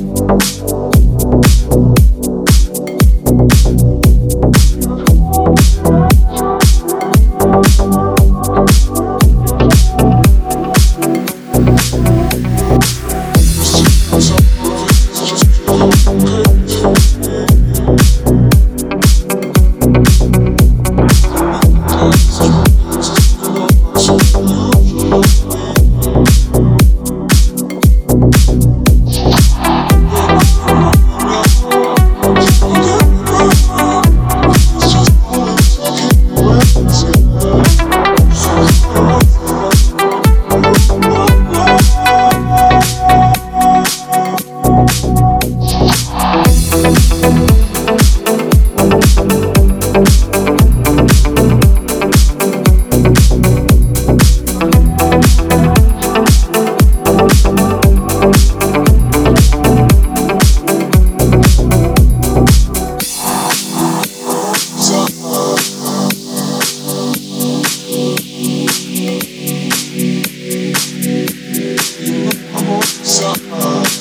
you Oh.